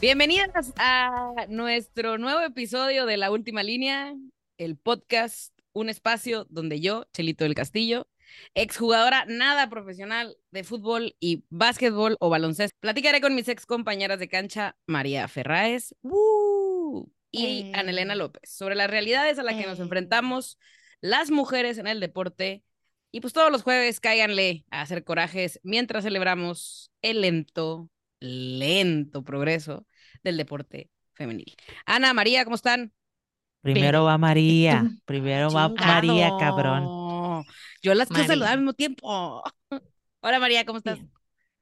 Bienvenidas a nuestro nuevo episodio de La Última Línea, el podcast, un espacio donde yo, Chelito del Castillo, exjugadora nada profesional de fútbol y básquetbol o baloncesto, platicaré con mis ex compañeras de cancha, María Ferráez y Anelena López, sobre las realidades a las que nos enfrentamos las mujeres en el deporte. Y pues todos los jueves cáiganle a hacer corajes mientras celebramos el lento, lento progreso del deporte femenil. Ana, María, ¿cómo están? Primero va María, primero va María, cabrón. Yo las quiero saludar al mismo tiempo. Hola María, ¿cómo estás?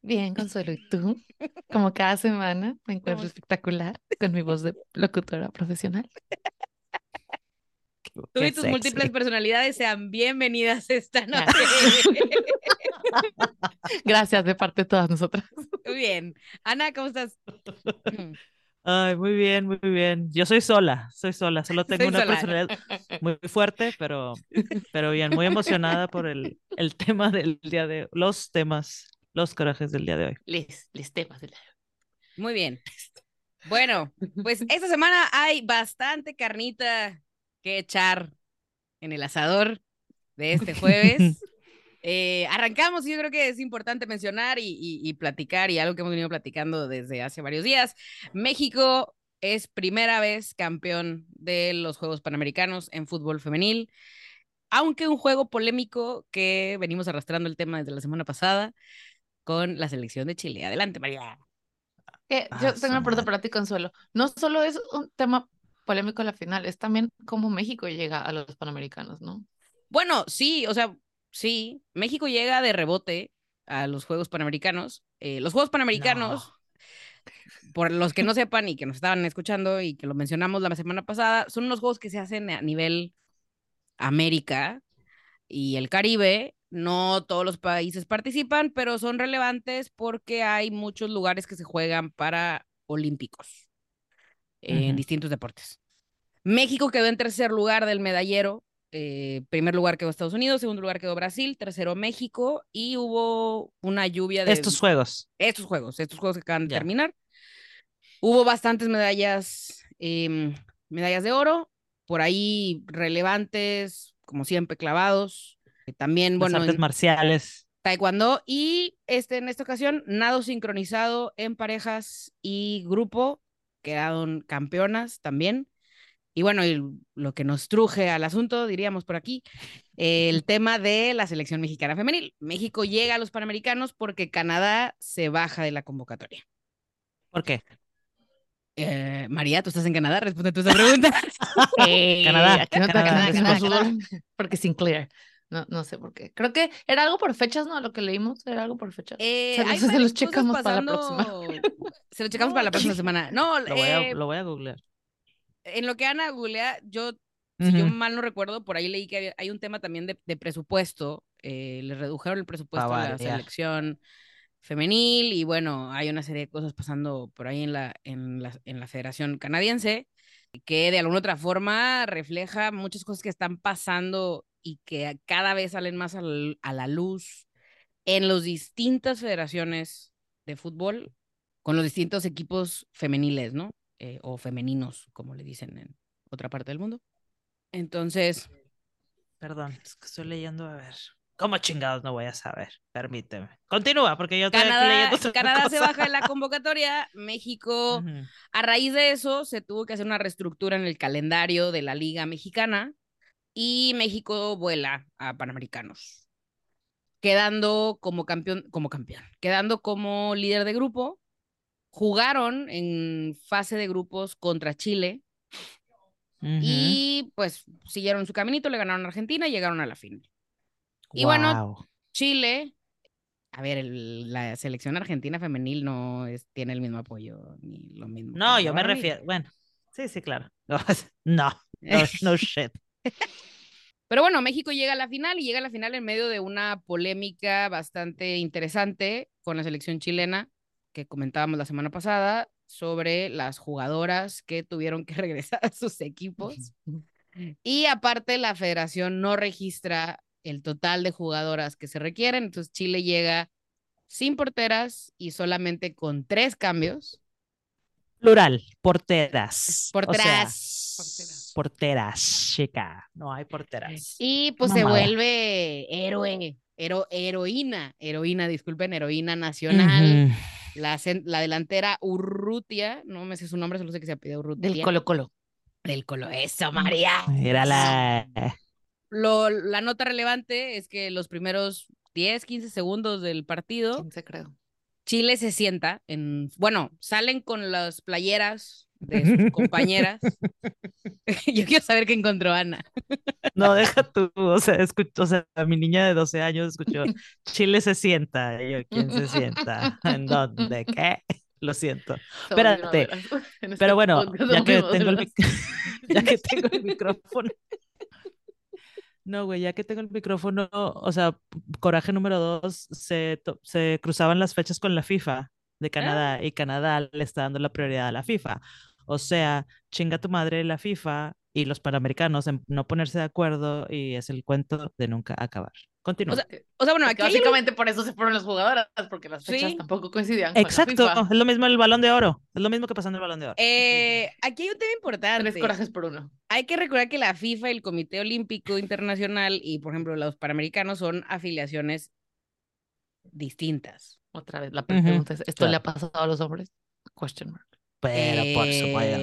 Bien. Consuelo, ¿y tú? Como cada semana me encuentro espectacular con mi voz de locutora profesional. Tú y tus múltiples personalidades sean bienvenidas esta noche. Gracias de parte de todas nosotras. Muy bien. Ana, ¿cómo estás? Ay, muy bien, muy bien. Yo soy sola, soy sola, solo tengo una personalidad muy fuerte, pero, pero bien, muy emocionada por el, el tema del día de los temas, los corajes del día de hoy. Les, les temas del día de hoy. Muy bien. Bueno, pues esta semana hay bastante carnita que echar en el asador de este jueves. Eh, arrancamos, yo creo que es importante mencionar y, platicar, y algo que hemos venido platicando desde hace varios días. México es primera vez campeón de los Juegos Panamericanos en fútbol femenil, aunque un juego polémico que venimos arrastrando el tema desde la semana pasada con la selección de Chile. Adelante, María. Eh, yo tengo una pregunta para ti, Consuelo. No solo es un tema polémico la final, es también cómo México llega a los Panamericanos, ¿no? Bueno, sí, o sea, sí, México llega de rebote a los Juegos Panamericanos. Eh, los Juegos Panamericanos, por los que no sepan y que nos estaban escuchando y que lo mencionamos la semana pasada, son unos juegos que se hacen a nivel América y el Caribe. No todos los países participan, pero son relevantes porque hay muchos lugares que se juegan para olímpicos en distintos deportes. México quedó en tercer lugar del medallero eh, primer lugar quedó Estados Unidos, segundo lugar quedó Brasil, tercero México y hubo una lluvia de... Estos juegos. Estos juegos, estos juegos que acaban de terminar. Hubo bastantes medallas, em, medallas de oro, por ahí relevantes, como siempre, clavados. Eh, también, bueno... artes marciales. Taekwondo y este, en esta ocasión, nado sincronizado en parejas y grupo, quedaron campeonas también. Y bueno, lo que nos truje al asunto, diríamos por aquí, el tema de la selección mexicana femenil. México llega a los Panamericanos porque Canadá se baja de la convocatoria. ¿Por qué? Eh, María, tú estás en Canadá, responde tú esa pregunta. Eh, Canadá, Canadá, porque Sinclair. No, no sé por qué. Creo que era algo por fechas, ¿no? Lo que leímos era algo por fechas. Eh, se, los checamos para la próxima. Se los checamos para la próxima semana. No, lo, voy a, lo voy a googlear en lo que Ana googlea, yo, si yo mal no recuerdo, por ahí leí que hay un tema también de, presupuesto. Eh, le redujeron el presupuesto a la selección femenil y bueno, hay una serie de cosas pasando por ahí en la, en la, en la Federación Canadiense que de alguna otra forma refleja muchas cosas que están pasando y que cada vez salen más a la luz en las distintas federaciones de fútbol con los distintos equipos femeniles, ¿no? Eh, o femeninos, como le dicen en otra parte del mundo. Entonces. Perdón, es que estoy leyendo, a ver. ¿Cómo chingados no voy a saber? Permíteme. Continúa, porque yo estoy leyendo Canadá se baja de la convocatoria. México, a raíz de eso, se tuvo que hacer una reestructura en el calendario de la Liga Mexicana y México vuela a Panamericanos, quedando como campeón, como campeón, quedando como líder de grupo jugaron en fase de grupos contra Chile y pues siguieron su caminito, le ganaron a Argentina y llegaron a la final. Y bueno, Chile, a ver, la selección argentina femenil no es, tiene el mismo apoyo ni lo mismo. No, yo me refiero, bueno, sí, sí, claro. No, no, no shit. Pero bueno, México llega a la final y llega a la final en medio de una polémica bastante interesante con la selección chilena que comentábamos la semana pasada sobre las jugadoras que tuvieron que regresar a sus equipos. Y aparte, la federación no registra el total de jugadoras que se requieren. Entonces, Chile llega sin porteras y solamente con tres cambios. Plural, porteras. Porteras. porteras, chica. No hay porteras. Y pues se vuelve héroe, heroína, heroína, disculpen, heroína nacional. la, la, delantera Urrutia, no me sé su nombre, solo sé que se pide Urrutia. Del Colo Colo. Del Colo, eso, María. Era la... Lo, la nota relevante es que los primeros 10, 15 segundos del partido. 15, creo. Chile se sienta en, bueno, salen con las playeras de sus compañeras. Yo quiero saber qué encontró Ana. No, deja tú, o sea, escucho, o sea, mi niña de 12 años escuchó, Chile se sienta, y yo, ¿quién se sienta? ¿En dónde? ¿Qué? Lo siento. Espérate. Este Pero bueno, ya que, tengo el, ya que tengo el micrófono, no, güey, ya que tengo el micrófono, o sea, coraje número dos, se, se cruzaban las fechas con la FIFA de Canadá ah. y Canadá le está dando la prioridad a la FIFA. O sea, chinga tu madre la FIFA y los panamericanos en no ponerse de acuerdo y es el cuento de nunca acabar. Continúa. O sea, bueno, aquí básicamente por eso se fueron las jugadoras, porque las fechas tampoco coincidían. Exacto, es lo mismo el balón de oro, es lo mismo que pasando el balón de oro. Eh, aquí hay un tema importante. Tres corajes por uno. Hay que recordar que la FIFA, el Comité Olímpico Internacional y, por ejemplo, los panamericanos son afiliaciones distintas. Otra vez, la pregunta es, ¿esto le ha pasado a los hombres? Question mark. Pero por supuesto.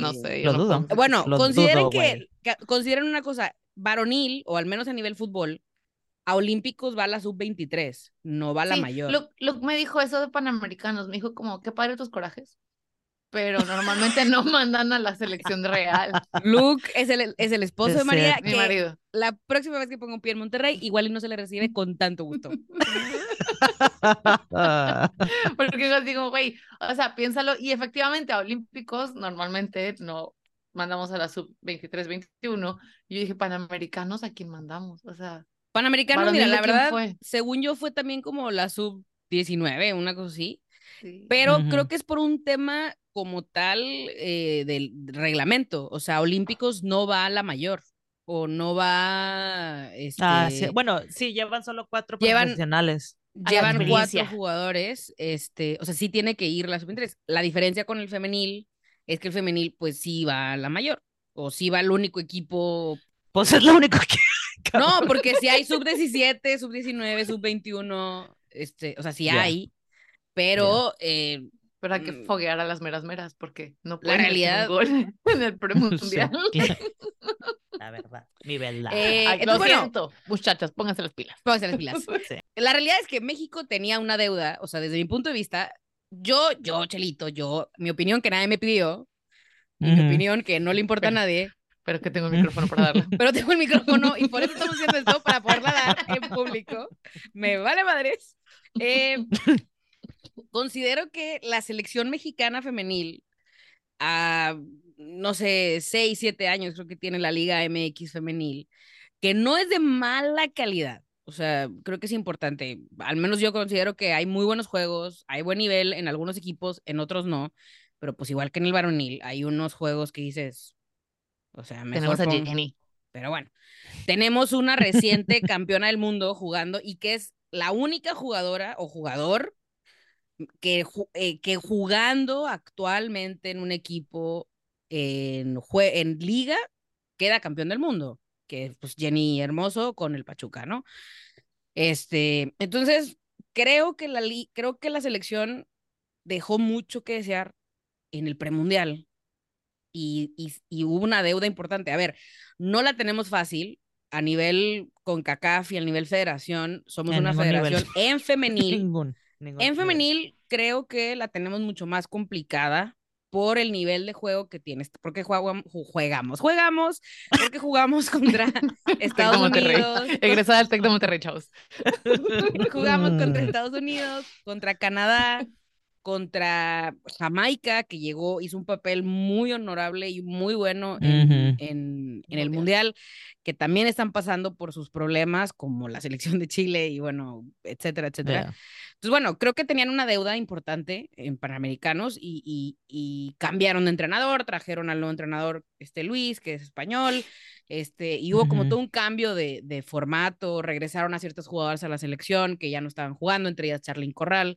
No sé. Lo dudo. Bueno, consideren que, consideren una cosa, varonil, o al menos a nivel fútbol, a Olímpicos va la sub-23, no va la mayor. Luke, me dijo eso de Panamericanos, me dijo como, qué padre tus corajes. Pero normalmente no mandan a la selección real. Luke es el, es el esposo de María. Mi marido. La próxima vez que ponga un pie en Monterrey, igual y no se le recibe con tanto gusto. Porque yo digo, güey, o sea, piénsalo. Y efectivamente, a Olímpicos normalmente no mandamos a la sub-23, 21. Y yo dije, Panamericanos, ¿a quién mandamos? O sea. Panamericanos, mira, la verdad, según yo fue también como la sub-19, una cosa así. Pero creo que es por un tema como tal eh, del reglamento. O sea, Olímpicos no va a la mayor o no va. Este... Ah, sí. Bueno, sí, llevan solo cuatro profesionales. Llevan cuatro jugadores. Este, o sea, sí tiene que ir la sub-23. La diferencia con el femenil es que el femenil, pues sí va a la mayor. O sí va al único equipo. Pues es lo único que. No, porque si hay sub 17, sub 19, sub 21, este, o sea, sí hay, pero eh, pero hay que mm. foguear a las meras meras porque no pueden la realidad gol en el premundial. la verdad, mi verdad. Eh, lo siento, muchachas, pónganse las pilas. Pónganse las pilas. La realidad es que México tenía una deuda, o sea, desde mi punto de vista, yo, yo, Chelito, yo, mi opinión que nadie me pidió, mi opinión que no le importa a nadie, pero que tengo el micrófono para darla. Pero tengo el micrófono y por eso estamos haciendo esto, para poderla dar en público. Me vale madres. Eh, considero que la selección mexicana femenil, a, no sé, 6, 7 años creo que tiene la Liga MX femenil, que no es de mala calidad. O sea, creo que es importante. Al menos yo considero que hay muy buenos juegos, hay buen nivel en algunos equipos, en otros no. Pero pues igual que en el varonil, hay unos juegos que dices, o sea, mejor Tenemos a Jenny. Pero bueno, tenemos una reciente campeona del mundo jugando y que es la única jugadora o jugador que, eh, que jugando actualmente en un equipo en, en liga queda campeón del mundo, que es pues, Jenny Hermoso con el Pachuca, ¿no? Este, entonces, creo que la, creo que la selección dejó mucho que desear en el premundial y, hubo una deuda importante. A ver, no la tenemos fácil a nivel con CACAF y a nivel federación. Somos una federación en femenil. en femenil creo que la tenemos mucho más complicada por el nivel de juego que tienes, porque jugamos, jugamos, jugamos, porque jugamos contra Estados Unidos. Egresada del Tec de Monterrey, chavos. jugamos contra Estados Unidos, contra Canadá, contra Jamaica, que llegó, hizo un papel muy honorable y muy bueno en, en, el Mundial, que también están pasando por sus problemas, como la selección de Chile y bueno, etcétera, etcétera. Entonces, bueno, creo que tenían una deuda importante en Panamericanos y, y, cambiaron de entrenador, trajeron al nuevo entrenador, este Luis, que es español, este, y hubo como todo un cambio de, de formato, regresaron a ciertos jugadores a la selección que ya no estaban jugando, entre ellas Charlyn Corral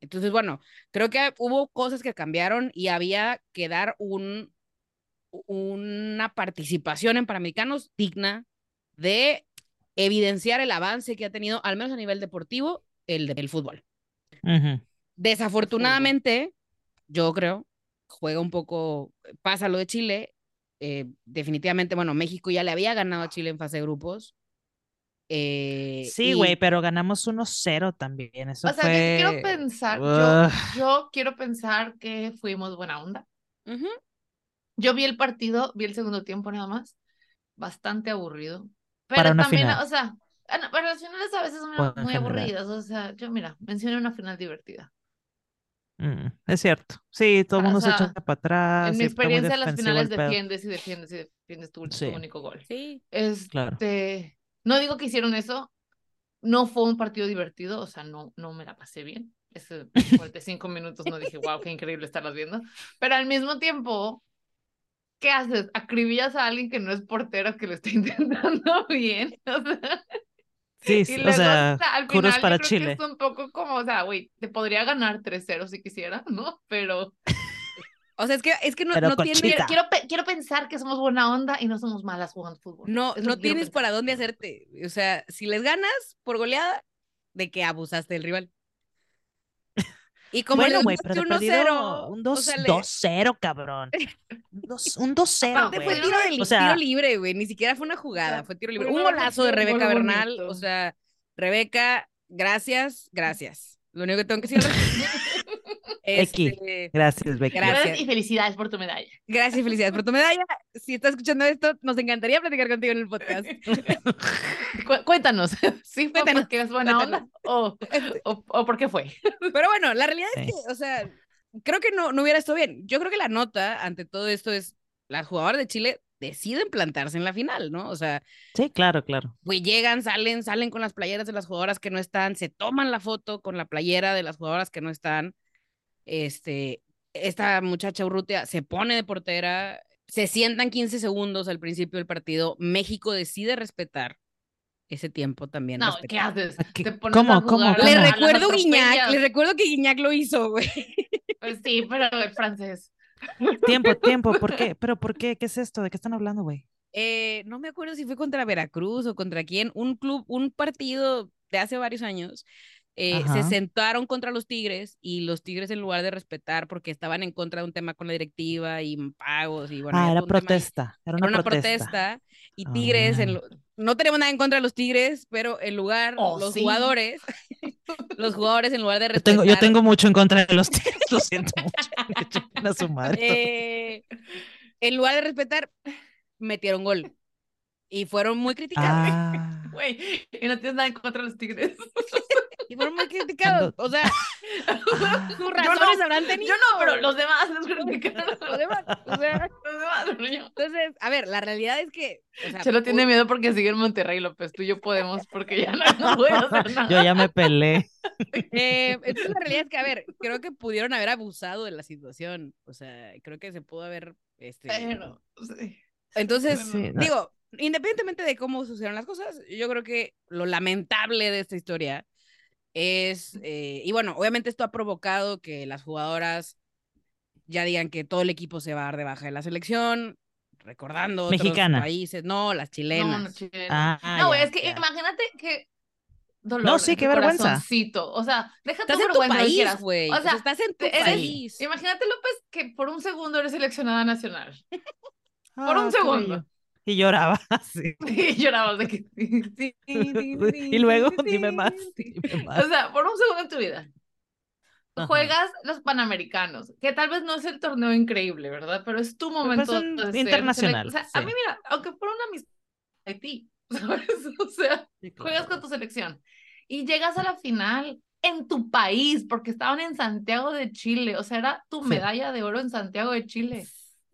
Entonces, bueno, creo que hubo cosas que cambiaron y había que dar un, una participación en Panamericanos digna de evidenciar el avance que ha tenido, al menos a nivel deportivo, el del fútbol. Desafortunadamente, yo creo, juega un poco, pasa lo de Chile. Eh, definitivamente, bueno, México ya le había ganado a Chile en fase de grupos. Eh, sí, güey, pero ganamos 1-0 también. Eso o sea, fue... quiero pensar, yo, yo, quiero pensar que fuimos buena onda. Yo vi el partido, vi el segundo tiempo nada más, bastante aburrido. Pero Para una también, final. o sea, para las finales a veces son Bueno, en muy aburridas. O sea, yo mira, mencioné una final divertida. Mm, es cierto. Sí, todo el Ah, o mundo se sea, echa para atrás. En mi y experiencia, en las finales defiendes y defiendes y defiendes tu, Sí. único gol. Sí. Claro. No digo que hicieron eso, no fue un partido divertido, o sea, no, no me la pasé bien. Ese 45 minutos no dije, wow, qué increíble estarlas viendo. Pero al mismo tiempo, ¿qué haces? Acribillas a alguien que no es portero, que lo está intentando bien. O sea, Sí, sí, o luego, sea, o sea, al final para creo Chile. que es un poco como, o sea, güey, te podría ganar 3-0 si quisiera, ¿no? Pero O sea, es que, es que no, no tienes, quiero, quiero, pe- quiero pensar que somos buena onda y no somos malas jugando fútbol. no, no tienes pensar. para dónde hacerte. O sea, si les ganas por goleada, de que abusaste del rival. Y como bueno, güey, pero de perdido 1-0, un o 2 sea, le- 2-0, cabrón. Un dos- Un 2-0, Aparte fue tiro, de li- O sea- tiro libre, güey. Ni siquiera fue una jugada, fue tiro libre. Fue Un golazo de Rebeca Bernal. bonito. O sea, Rebeca, gracias, gracias. Lo único que tengo que decir Este, Gracias, Becky. Gracias. y felicidades por tu medalla. Gracias y felicidades por tu medalla. Si estás escuchando esto, nos encantaría platicar contigo en el podcast. Cu- cuéntanos, ¿sí fue Cuéntanos, porque es buena onda o, o, o por qué fue? Pero bueno, la realidad es Sí. que, o sea, creo que no, no hubiera estado bien. Yo creo que la nota ante todo esto es las jugadoras de Chile deciden plantarse en la final, ¿no? O sea, Sí, claro, claro. güey, llegan, salen, salen con las playeras de las jugadoras que no están, se toman la foto con la playera de las jugadoras que no están. Este, esta muchacha Urrutia se pone de portera, se sientan 15 segundos al principio del partido. México decide respetar ese tiempo también. No, respetar. ¿qué haces? ¿Qué- Te pones cómo, a cómo, jugar cómo? A las recuerdo Guiñac, les recuerdo que Guiñac lo hizo, güey. Pues sí, pero el francés. Tiempo, tiempo. ¿Por qué? ¿Pero por qué? ¿Qué es esto? ¿De qué están hablando, güey? Eh, no me acuerdo si fue contra Veracruz o contra quién, un club, un partido de hace varios años. Eh, se sentaron contra los Tigres y los Tigres en lugar de respetar porque estaban en contra de un tema con la directiva y pagos y bueno, Ah, era tema protesta. Era una, protesta. protesta y Tigres, en Ah. no tenemos nada en contra de los Tigres, pero en lugar, Oh, los sí. jugadores, los jugadores en lugar de Yo respetar, tengo, yo tengo mucho en contra de los tigres, lo siento mucho. A su madre. eh, en lugar de respetar, metieron gol y fueron muy criticados. Ah, y no tienes nada en contra de los tigres. Y fueron muy criticados. O sea, sus razones no, habrán tenido. Yo no, pero los demás los criticaron. Los demás, o sea, Los demás, pero yo. entonces, a ver, la realidad es que. O sea, Chelo tiene miedo porque sigue en Monterrey, López. Tú y yo podemos porque ya no, no voy a hacer nada. Yo ya me pelé. eh, entonces, la realidad es que, a ver, creo que pudieron haber abusado de la situación. O sea, creo que se pudo haber. Este, Pero, sí. Entonces, Sí, no. digo, independientemente de cómo sucedieron las cosas, yo creo que lo lamentable de esta historia es, eh, y bueno, obviamente esto ha provocado que las jugadoras ya digan que todo el equipo se va a dar de baja de la selección, recordando otros Mexicana. países, no, las No, chilenas. no, chileno. Ah, No, güey, ya, es que ya. imagínate que dolor. No, sí, qué tu vergüenza. corazoncito. O sea, deja Estás tu en tu vergüenza lo que país, güey. O sea, estás en tu eres- país. Imagínate, López, que por un segundo eres seleccionada nacional. por un Ah, segundo. Y lloraba así. Y llorabas de que. sí, sí, sí, sí, Y luego, sí, dime sí, más. sí. dime más. O sea, por un segundo en tu vida. Ajá. Juegas los Panamericanos, que tal vez no es el torneo increíble, ¿verdad? Pero es tu momento pues, un de ser internacional, O sea, a sí. mí, mira, aunque fuera una amistad de ti, ¿sabes? O sea, Sí, claro. juegas con tu selección y llegas a la final en tu país, porque estaban en Santiago de Chile, o sea, era tu Sí. medalla de oro en Santiago de Chile.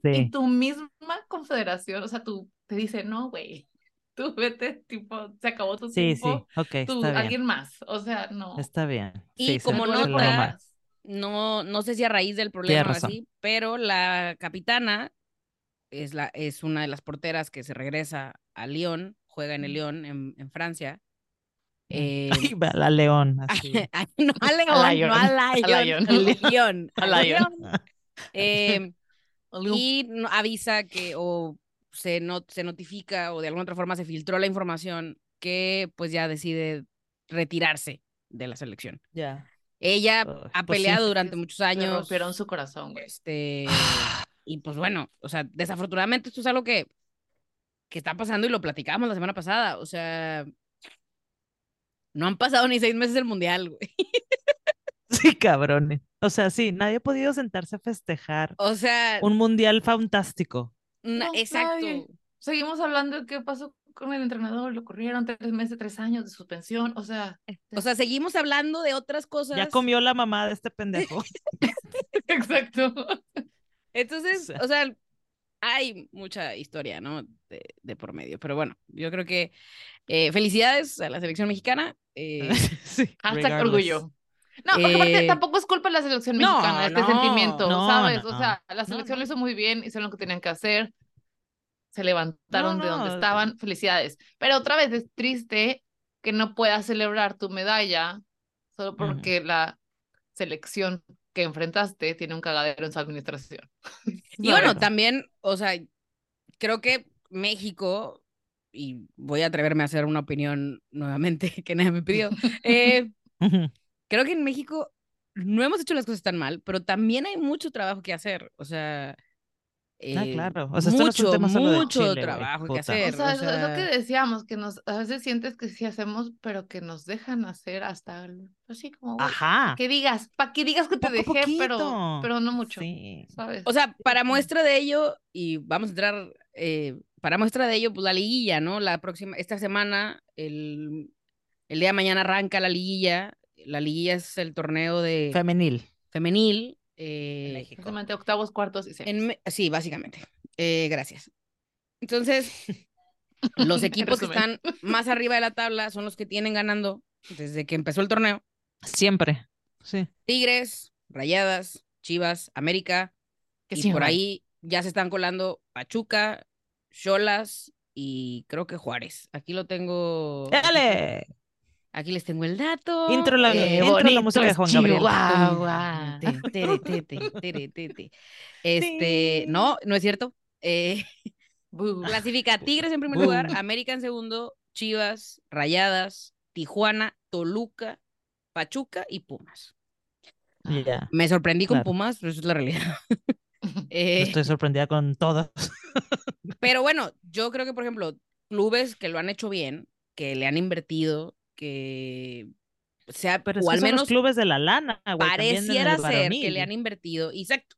Y Sí. tu misma confederación, o sea, tú te dice, no, güey, tú vete, tipo, se acabó tu Sí, sí, tiempo, ok, tú, está bien. alguien más, o sea, no. Está bien. Y Sí, como no está-. No, no sé si a raíz del problema o así, pero la capitana es, la, es una de las porteras que se regresa a Lyon, juega en el Lyon, en, en Francia. Eh, Ay, va, la león, así. no a León, Lion, no a a Lion, Lion. a León, A a. León. Eh, y avisa que o se, no, se notifica o de alguna otra forma se filtró la información que pues ya decide retirarse de la selección. Ya. Ella ha pues sí. peleado durante muchos años. rompieron su corazón, güey. Este, y pues bueno, o sea, desafortunadamente esto es algo que, que está pasando y lo platicamos la semana pasada. O sea, no han pasado ni seis meses del mundial, güey. Sí, cabrones. O sea, sí, nadie ha podido sentarse a festejar O sea, un mundial fantástico. No, exacto. nadie. Seguimos hablando de qué pasó con el entrenador, lo corrieron tres meses, tres años de suspensión, o sea, O sea, seguimos hablando de otras cosas. Ya comió la mamá de este pendejo. exacto. Entonces, sea. o sea, hay mucha historia, ¿no? De, de por medio. Pero bueno, yo creo que eh, felicidades a la selección mexicana. eh, sí, orgullo. No, porque aparte Eh, tampoco es culpa de la selección no, mexicana, este no, sentimiento, no, ¿sabes? no, o sea, la no, selección no. lo hizo muy bien, hicieron lo que tenían que hacer, se levantaron No, de donde no. estaban, felicidades. Pero otra vez es triste que no puedas celebrar tu medalla solo porque la selección que enfrentaste tiene un cagadero en su administración. Y bueno, también, o sea, creo que México, y voy a atreverme a hacer una opinión nuevamente que nadie me pidió, eh. Creo que en México no hemos hecho las cosas tan mal, pero también hay mucho trabajo que hacer. O sea, Ah, eh, claro. O sea, esto no es un mucho, tema solo de mucho Chile, güey, trabajo que hacer. O sea, es- es lo sea, que decíamos, que nos a veces sientes que sí hacemos, pero que nos dejan hacer hasta así como Ajá. que digas, para que digas que te Poco a dejé, pero poquito. pero no mucho, Sí. ¿sabes? O sea, para muestra de ello, y vamos a entrar, eh, para muestra de ello, pues la liguilla, ¿no? La próxima, esta semana, el, el día de mañana arranca la liguilla. La liguilla es el torneo de Femenil. femenil. eh, México. Básicamente octavos, cuartos y semis. sí, básicamente. Eh, gracias. Entonces, los equipos que están más arriba de la tabla son los que tienen ganando desde que empezó el torneo. Siempre. Sí. Tigres, Rayadas, Chivas, América, Que y sí, por ahí ya se están colando Pachuca, Cholas y creo que Juárez. Aquí lo tengo. ¡Dale! Aquí les tengo el dato. Intro la, Eh, intro la bonito música de Juan Gabriel. Chihuahua. Tere, tere. Este, no, no es cierto. Eh, Bu. clasifica Tigres en primer lugar, América en segundo, Chivas, Rayadas, Tijuana, Toluca, Pachuca y Pumas. Ya. Me sorprendí con Claro. Pumas, pero eso es la realidad. Eh, Estoy sorprendida con todos. Pero bueno, yo creo que, por ejemplo, clubes que lo han hecho bien, que le han invertido, que sea, Pero es o que al menos los clubes de la lana, güey. el pareciera ser que le han invertido. Exacto.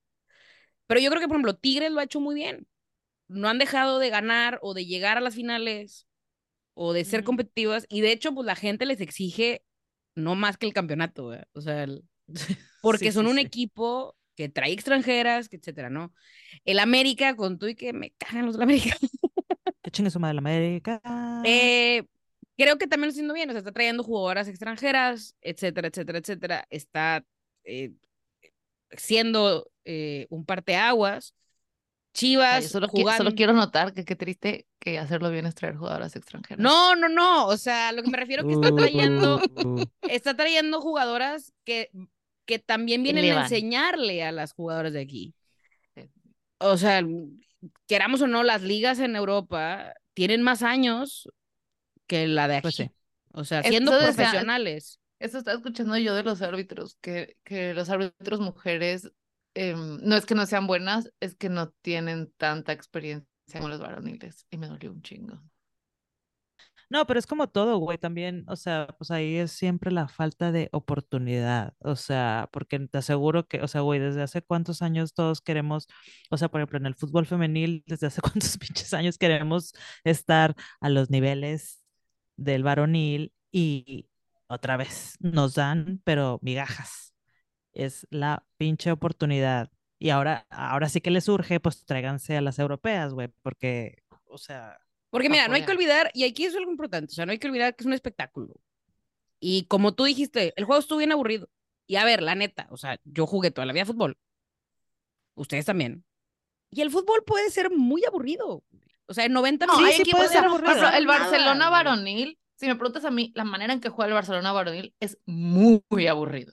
Pero yo creo que, por ejemplo, Tigres lo ha hecho muy bien. No han dejado de ganar o de llegar a las finales o de ser Ujú. competitivas. Y de hecho, pues la gente les exige no más que el campeonato, güey. O sea, el- porque Sí, son sí, un sí. equipo que trae extranjeras, que etcétera, ¿no? El América, con tú y que me cagan los del América. Que chingue su madre la América. Eh, creo que también lo está haciendo bien, o sea, está trayendo jugadoras extranjeras, etcétera, etcétera, etcétera. Está eh, siendo eh, un parteaguas. Chivas solo, qui- jugando. solo quiero notar que qué triste que hacerlo bien es traer jugadoras extranjeras. No, no, no. O sea, lo que me refiero que está trayendo, uh, está trayendo jugadoras que, que también vienen a enseñarle a las jugadoras de aquí. O sea, queramos o no, las ligas en Europa tienen más años que la de aquí. Pues sí. O sea, siendo decía- profesionales. Eso estaba escuchando yo de los árbitros, que, que los árbitros mujeres em, no es que no sean buenas, es que no tienen tanta experiencia como los varoniles. Y me dolió un chingo. No, pero es como todo, güey, también, o sea, pues ahí es siempre la falta de oportunidad, o sea, porque te aseguro que, o sea, güey, desde hace cuántos años todos queremos, o sea, por ejemplo, en el fútbol femenil, desde hace cuántos pinches años queremos estar a los niveles del varonil y otra vez nos dan, pero migajas. Es la pinche oportunidad. Y ahora, ahora sí que les urge, pues tráiganse a las europeas, güey, porque, o sea, Porque mira, no hay que olvidar, y aquí es algo importante, o sea, no hay que olvidar que es un espectáculo. Y como tú dijiste, el juego estuvo bien aburrido. Y a ver, la neta, o sea, yo jugué toda la vida fútbol. Ustedes también. Y el fútbol puede ser muy aburrido. O sea, en 90 No, Sí, sí equipos, puede ser aburrido. el Barcelona varonil si me preguntas a mí, la manera en que juega el Barcelona varonil es muy, aburrido.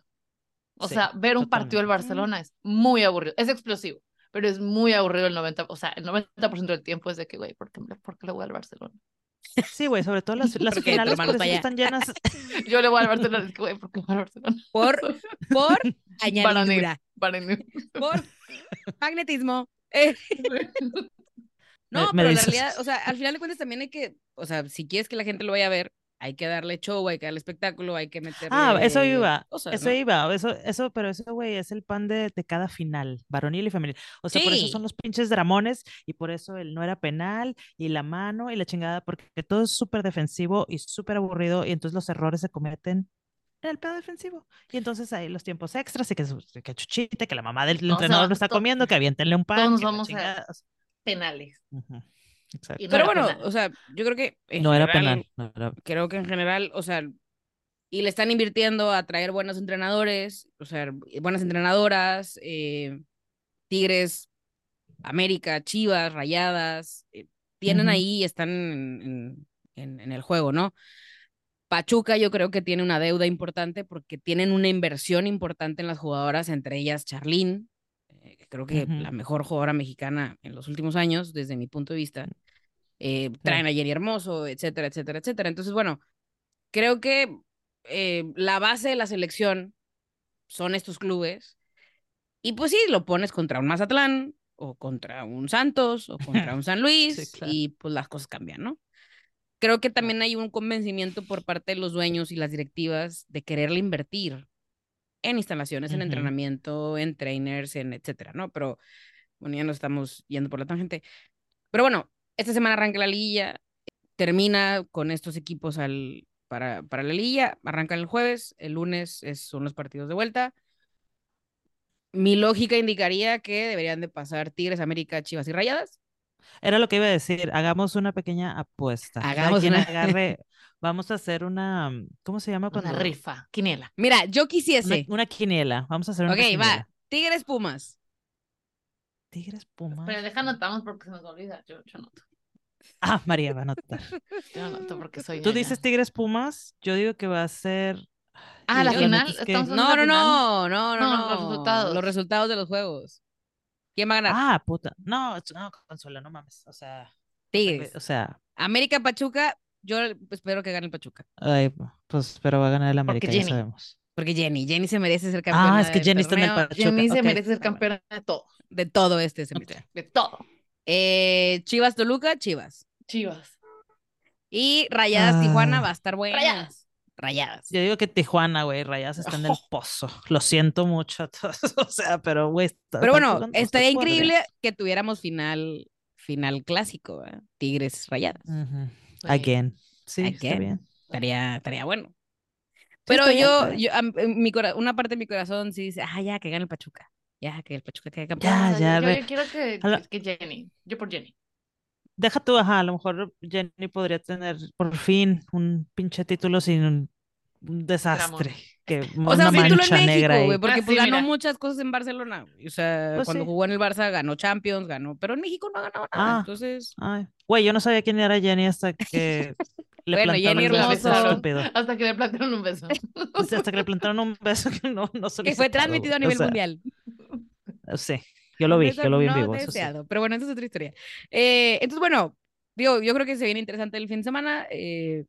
O Sí, sea, ver un partido del. Barcelona es muy aburrido. Es explosivo, pero es muy aburrido el 90%, o sea, el 90% del tiempo es de que, güey, ¿por qué, ¿por qué le voy al Barcelona? Sí, güey, sobre todo las, las finales por eso está están llenas. Yo le voy al Barcelona, es que, güey, ¿por qué voy al Barcelona? Por, por Varonil. añadidura, Varonil. por magnetismo. Eh, no, me pero la dices. realidad, o sea, al final de cuentas también hay que, o sea, si quieres que la gente lo vaya a ver, hay que darle show, hay que darle espectáculo, hay que meterle Ah, eso iba, cosas, eso ¿no? iba, eso, eso, pero eso, güey, es el pan de, de cada final, varonil y femenil. O sea, por eso son los pinches dramones y por eso el no era penal y la mano y la chingada, porque todo es súper defensivo y súper aburrido y entonces los errores se cometen en el pedo defensivo. Y entonces ahí los tiempos extras y que, que chuchite, que la mamá del entrenador lo está comiendo, que aviéntenle un pan. todos nos la vamos a- Penales. Exacto. Y no Pero era bueno, penal. o sea, yo creo que No era penal. no era- creo que en general, o sea, y le están invirtiendo a traer buenos entrenadores, o sea, buenas entrenadoras, eh, Tigres, América, Chivas, Rayadas, eh, tienen ahí, están en, en- en- en el juego, ¿no? Pachuca yo creo que tiene una deuda importante porque tienen una inversión importante en las jugadoras, entre ellas Charlín, que creo que Ujú. la mejor jugadora mexicana en los últimos años, desde mi punto de vista. Eh, traen a Jenny Hermoso, etcétera, etcétera, etcétera. Entonces, bueno, creo que eh, la base de la selección son estos clubes. Y pues sí, lo pones contra un Mazatlán o contra un Santos o contra un San Luis claro. y pues las cosas cambian, ¿no? Creo que también hay un convencimiento por parte de los dueños y las directivas de quererle invertir en instalaciones, en entrenamiento, en trainers, en etcétera, ¿no? Pero bueno, ya nos estamos yendo por la tangente. Pero bueno, esta semana arranca la liguilla, termina con estos equipos al, para, para la liguilla, arrancan el jueves, el lunes es- son los partidos de vuelta. Mi lógica indicaría que deberían de pasar Tigres, América, Chivas y Rayadas. Era lo que iba a decir. Hagamos una pequeña apuesta. Hagamos una- agarre. Vamos a hacer una. mm, ¿Cómo se llama Una cuando? rifa, quiniela. Mira, yo Una, quisiese. una quiniela. Vamos a hacer una Ok, quiniela. va. Tigres, Pumas. Tigres Pumas. Pero deja anotamos porque se nos olvida. Yo, yo anoto. Ah, María va a anotar. Yo anoto porque soy Tú dices Tigres Pumas. Yo digo que va a ser. Ah, la final. No, no, la final. no, no, no, No, no. los resultados. Los resultados de los juegos. ¿Quién va a ganar? Ah, puta. No, no, Consuelo, no mames. O sea. Tigres. O sea. América, Pachuca. Yo espero que gane el Pachuca. ay, pues, pero va a ganar el América, ya sabemos. Porque Jenny, Jenny se merece ser campeona. Ah, es que Jenny está en el Pachuca. Jenny se merece ser campeona de todo. De todo este semestre. Ok. De todo. Eh, Chivas, Toluca, Chivas. Chivas. Y Rayadas, Tijuana Ah. va a estar bueno. Rayadas. Rayadas. Yo digo que Tijuana, güey, Rayas está en el pozo. Lo siento mucho a todos, o sea, pero güey. está- Pero está bueno, jugando- estaría está increíble que tuviéramos final, final clásico, ¿eh? Tigres Rayadas. Ujú. Güey. Again. Sí, está Again. bien. Estaría, estaría bueno. Pero está yo, está bien. yo am- en mi cora- una parte de mi corazón sí dice, ah, ya, que gane el Pachuca. Ya, que el Pachuca quede campeón. Ya, ya, yo, ve. yo quiero que, A la- que Jenny. Yo por Jenny. Deja tú, ajá, a lo mejor Jenny podría tener por fin un pinche título sin un, desastre. Que, O sea, una un título en mancha negra México, güey, porque Ah, pues sí, ganó mira. muchas cosas en Barcelona. O sea, Pues cuando sí. jugó en el Barça ganó Champions, ganó, pero en México no ha ganado nada. Ah. Entonces, Ay, güey, yo no sabía quién era Jenny hasta que le Bueno, plantaron Jenny un beso estúpido. Hasta que le plantaron un beso. O sea, hasta que le plantaron un beso que no, no que fue transmitido a nivel O sea, mundial. Sí, yo lo vi, yo lo vi en no vivo. eso sí. deseado. Pero bueno, esa es otra historia. Eh, entonces, bueno, digo, yo creo que se viene interesante el fin de semana. eh,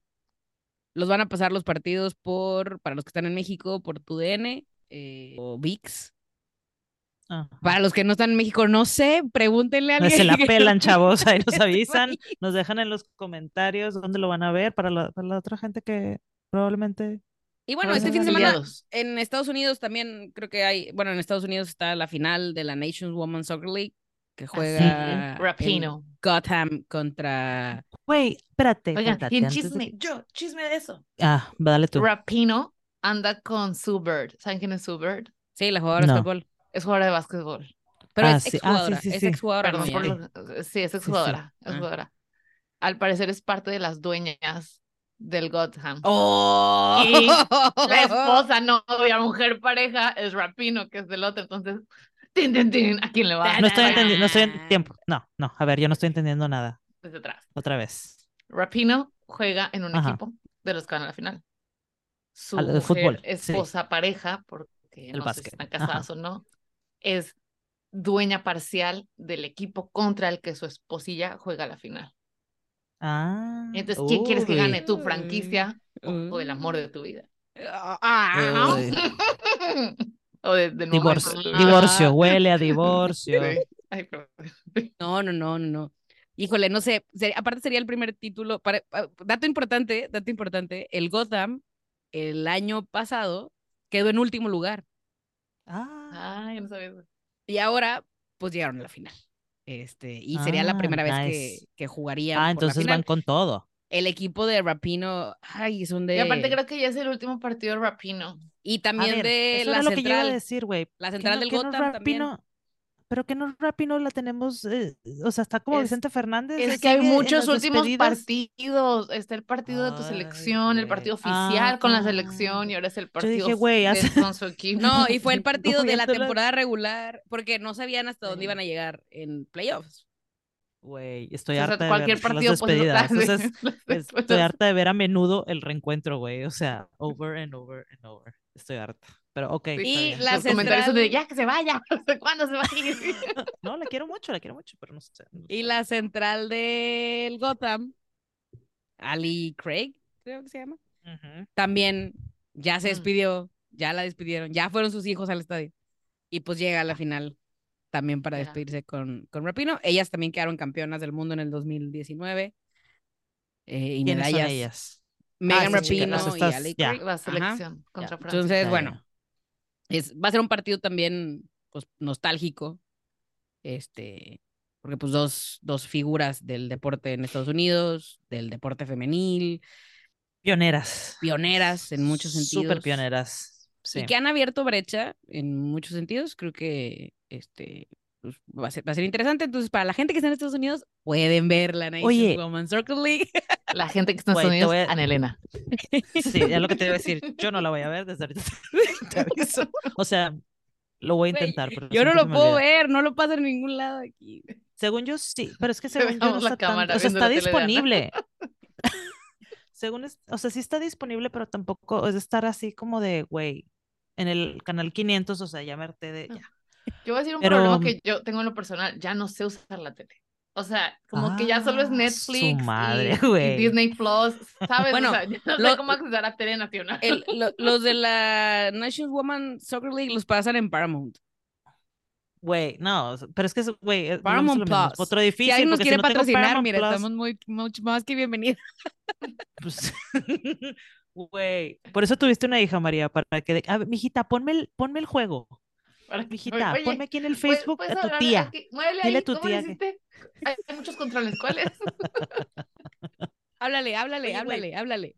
los van a pasar los partidos por, para los que están en México, por TUDN eh, o VIX. Ajá. Para los que no están en México, no sé, pregúntenle a Pues alguien. se la pelan, chavos, ahí nos avisan, nos dejan en los comentarios dónde lo van a ver para la, para la otra gente que probablemente... Y bueno, este fin de semana en Estados Unidos también creo que hay, bueno, en Estados Unidos está la final de la Nations Women's Soccer League que juega el Rapino. Gotham contra Güey, espérate. Oigan, espérate, y en antes de- chisme, yo, chisme de eso. Ah, dale tú. Rapino anda con Sue Bird. ¿Saben quién es Sue Bird? sí, la jugadora No. de fútbol. Es jugadora de básquetbol. Pero Ah, es sí, ah, sí, exjugadora, sí, es exjugadora. Perdón por Sí, es sí. exjugadora. Ah. jugadora. Al parecer es parte de las dueñas del Gotham. ¡Oh! Y La esposa, novia, mujer, pareja es Rapino, que es del otro. Entonces, tin, tin, tin, ¿a quién le va? No estoy entendiendo, no estoy en tiempo. No, no, a ver, yo no estoy entendiendo nada. Desde atrás. Otra vez. Rapino juega en un Ajá. equipo de los que van a la final. Su A lo de mujer, fútbol, sí. esposa, pareja, porque El no sé básquet, si están ajá. casadas o no, es dueña parcial del equipo contra el que su esposilla juega a la final. Ah. Entonces, ¿quién quieres que uy. gane? ¿Tu Uy. franquicia o, o el amor de tu vida? Ah, Uy. o de, Divorcio, de vida. divorcio, huele a divorcio. Sí. Ay, no, no, no, no. Híjole, no sé. aparte sería el primer título. Para, ah, dato importante, dato importante. El Gotham, el año pasado, quedó en último lugar. Ah, Ay, no sabía eso. Y ahora, pues llegaron a la final. Este, y sería la Ah, primera vez que, que jugarían. ah, por la entonces final. van con todo. El equipo de Rapino, ay, son de. Y aparte creo que ya es el último partido de Rapino. Y también ver, de eso la era lo que yo iba a central. decir, güey. la central no- del no Gotham también. Pero que no Rapino la tenemos, eh, o sea, está como Es- Vicente Fernández. Es que hay muchos últimos despedidas. partidos. Está el partido de tu Ay, selección, el partido oficial con la Ah. selección y ahora es el partido dije, güey, de- hace- con su equipo. No, y fue el partido de la temporada regular, porque no sabían hasta dónde iban a llegar en playoffs. Güey, estoy O sea, harta de cualquier ver partido las despedidas. O sea, es- estoy harta de ver a menudo el reencuentro, güey. O sea, over and over and over. Estoy harta. Pero ok. Sí, Y bien. la Los comentarios son de central- ya que se vaya. ¿Cuándo se va a ir? No, la quiero mucho, la quiero mucho, pero no sé. no Y sé. la central del Gotham, Ali Craig, creo que se llama, Ujú. también ya se Mm. despidió, ya la despidieron, ya fueron sus hijos al estadio. Y pues llega a la final también para despedirse con, con Rapino. Ellas también quedaron campeonas del mundo en el 2019. eh, y ¿Quiénes son medallas. ellas? Megan chicas, Rapino las y Ali. Craig. La Ajá. selección contra Francia. Entonces, bueno. Es, va a ser un partido también pues, nostálgico. Este, porque pues dos, dos figuras del deporte en Estados Unidos, del deporte femenil, Pioneras. pioneras en muchos sentidos. Súper pioneras. Sí. Y que han abierto brecha en muchos sentidos. Creo que este pues, va, a ser, va a ser interesante. Entonces, para la gente que está en Estados Unidos, pueden ver la Nations Oye. Women's Soccer League. La gente que está en Estados Unidos, a- Ana Elena. Sí, es lo que te iba a decir. Yo no la voy a ver desde ahorita. Te aviso. O sea, lo voy a intentar. pero Yo no lo puedo ver, no lo pasa en ningún lado aquí. Según yo sí, pero es que según yo no está tan- o sea, está disponible. Según es, o sea, sí está disponible, pero tampoco es estar así como de, güey, en el canal 500, o sea, harté de, ya. Yo voy a decir un Pero- problema que yo tengo en lo personal. Ya no sé usar la tele. O sea, como que ya solo es Ah, su Netflix madre, y-. Disney Plus, ¿sabes? Bueno, o sea, ya no lo- sé cómo acceder a tele nacional. El- lo- los de la Nations Women's Soccer League los pasan en Paramount. Güey, no, pero es que, es- güey, Paramount mismo, Plus. Otro Si difícil, alguien nos quiere si no patrocinar, mira, Plus, estamos muy, mucho más que bienvenidos. pues, Güey, por eso tuviste una hija, María, para que, de- a ver, mijita, ponme el, ponme el juego. Para que- Mijita, Oye, ponme aquí en el ¿puedes- Facebook a tu tía. aquí? Muévele Dile ahí, a tu ¿cómo le tía que-? Hay, hay muchos controles, ¿cuáles? Háblale, háblale, Oye, güey. háblale, háblale.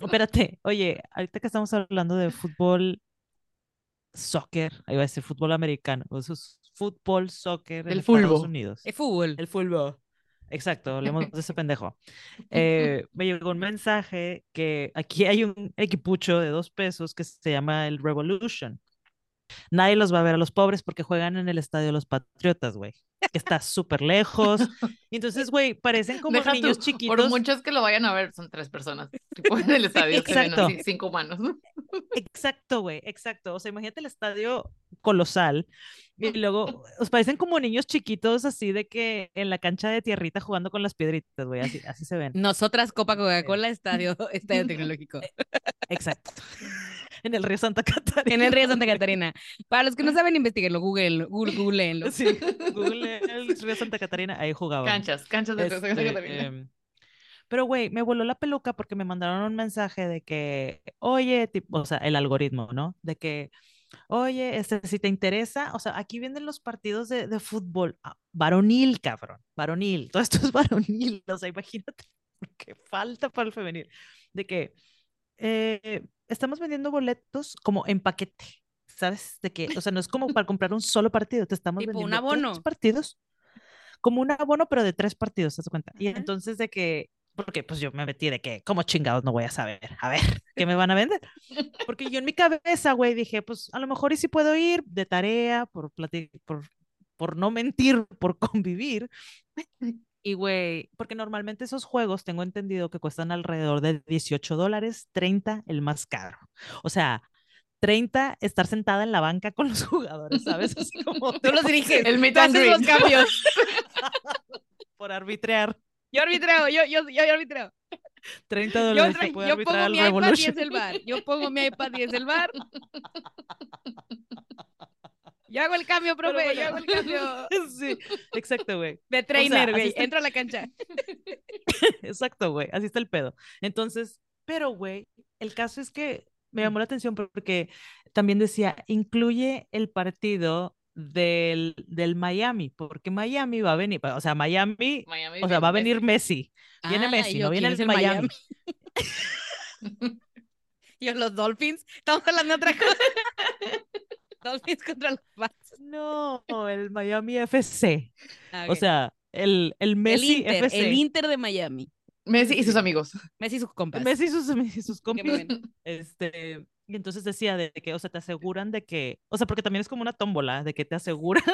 Espérate, oye, ahorita que estamos hablando de fútbol, soccer, ahí va a decir fútbol americano, o eso es fútbol, soccer en Del Estados. Unidos. Es fútbol. El fútbol. Exacto, hablemos de ese pendejo. Eh, me llegó un mensaje que aquí hay un equipucho de dos pesos que se llama el Revolution. Nadie los va a ver a los pobres porque juegan en el estadio de los Patriotas, güey. Que está súper lejos. Y entonces, güey, parecen como Deja niños tú, chiquitos. Por muchos que lo vayan a ver, son tres personas. Tipo en el estadio ven Exacto. así, cinco humanos. ¿no? Exacto, güey, exacto. O sea, imagínate el estadio colosal y luego os parecen como niños chiquitos así de que en la cancha de tierrita jugando con las piedritas, güey, así, así se ven. Nosotras, Copa Coca-Cola, estadio, estadio tecnológico. Exacto. En el río Santa Catarina. En el río Santa Catarina. Para los que no saben, investiguenlo, googleenlo, gu- googleenlo. Sí, Google el río Santa Catarina, ahí jugaban. Canchas, canchas de Este, Santa Catarina. em, pero, güey, me voló la peluca porque me mandaron un mensaje de que, oye, tipo, o sea, el algoritmo, ¿no? De que, oye, este, si te interesa, o sea, aquí vienen los partidos de, de fútbol, ah, varonil, cabrón, varonil, todo esto es varonil, o sea, imagínate que falta para el femenil, de que eh, estamos vendiendo boletos como en paquete, ¿sabes? De que, o sea, no es como para comprar un solo partido, te estamos Tipo un vendiendo tres abono. partidos, como un abono, pero de tres partidos, ¿te das cuenta? Y Ajá. entonces de que, porque pues yo me metí de que, ¿cómo chingados no voy a saber? A ver, ¿qué me van a vender? Porque yo en mi cabeza, güey, dije, pues a lo mejor y si puedo ir de tarea, por, por, por no mentir, por convivir. Y güey, porque normalmente esos juegos tengo entendido que cuestan alrededor de 18 dólares, 30 el más caro. O sea, 30 estar sentada en la banca con los jugadores, ¿sabes? Así como Tú los diriges, El meet and los cambios. por arbitrear. Yo arbitreo, yo, yo, yo arbitreo. 30 Yo, dólares yo arbitrar pongo mi iPad y es el bar. Yo pongo mi iPad y es el bar. Yo hago el cambio, profe, bueno. yo hago el cambio. sí, exacto, güey. De trainer, güey. está- Entro a la cancha. Exacto, güey. Así está el pedo. Entonces, pero, güey, el caso es que me llamó la atención porque también decía, incluye el partido del, del Miami, porque Miami va a venir, o sea, Miami, Miami o sea, va a venir Messi. Viene Ah, Messi, y yo, no viene ¿quién el Miami. Messi. Yo, los Dolphins. Estamos hablando de otra cosa. Dolphins contra los Pats. No, el Miami FC. Ah, O sea, el, el el Messi Inter, FC. el Inter de Miami. Messi y sus amigos. Messi y sus compas. Messi y sus, y sus ven. Este, y entonces decía de que, o sea, te aseguran de que, o sea, porque también es como una tómbola, de que te aseguran